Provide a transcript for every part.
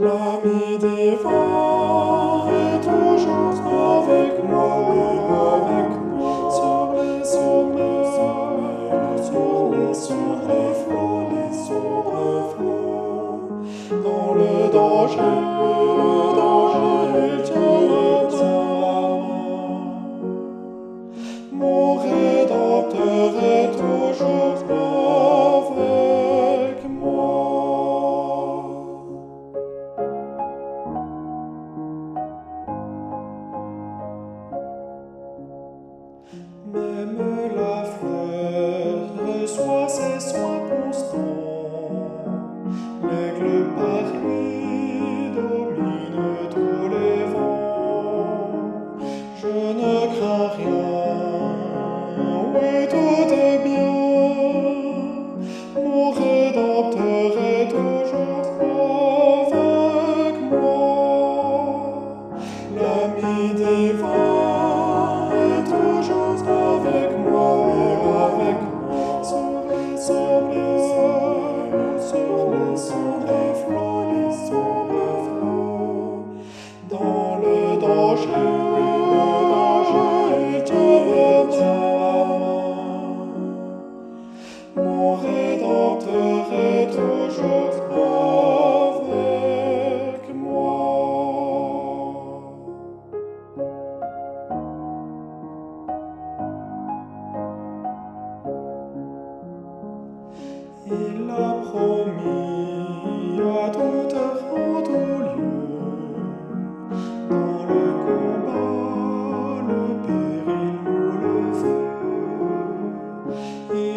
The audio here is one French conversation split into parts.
L'ami divin est toujours avec moi, avec moi, sur les sommets, sur les flots, les sombres flots, dans le danger, le danger, il tient à Mon rédempteur est toujours et sois constant. L'aigle parmi domine tous les vents. Je ne crains rien, oui tout est bien, mon Rédempteur. sou. 一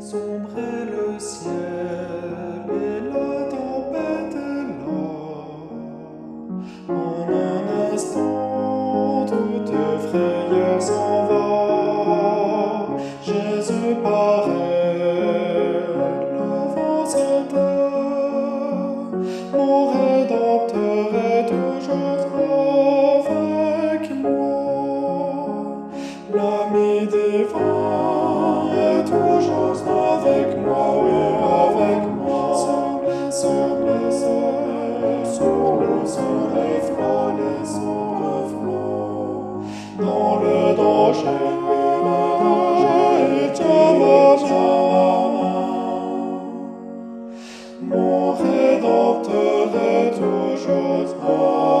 sombrait le ciel et la tempête est là. En un instant, toute frayeur s'en va. mon Rédempteur est toujours là.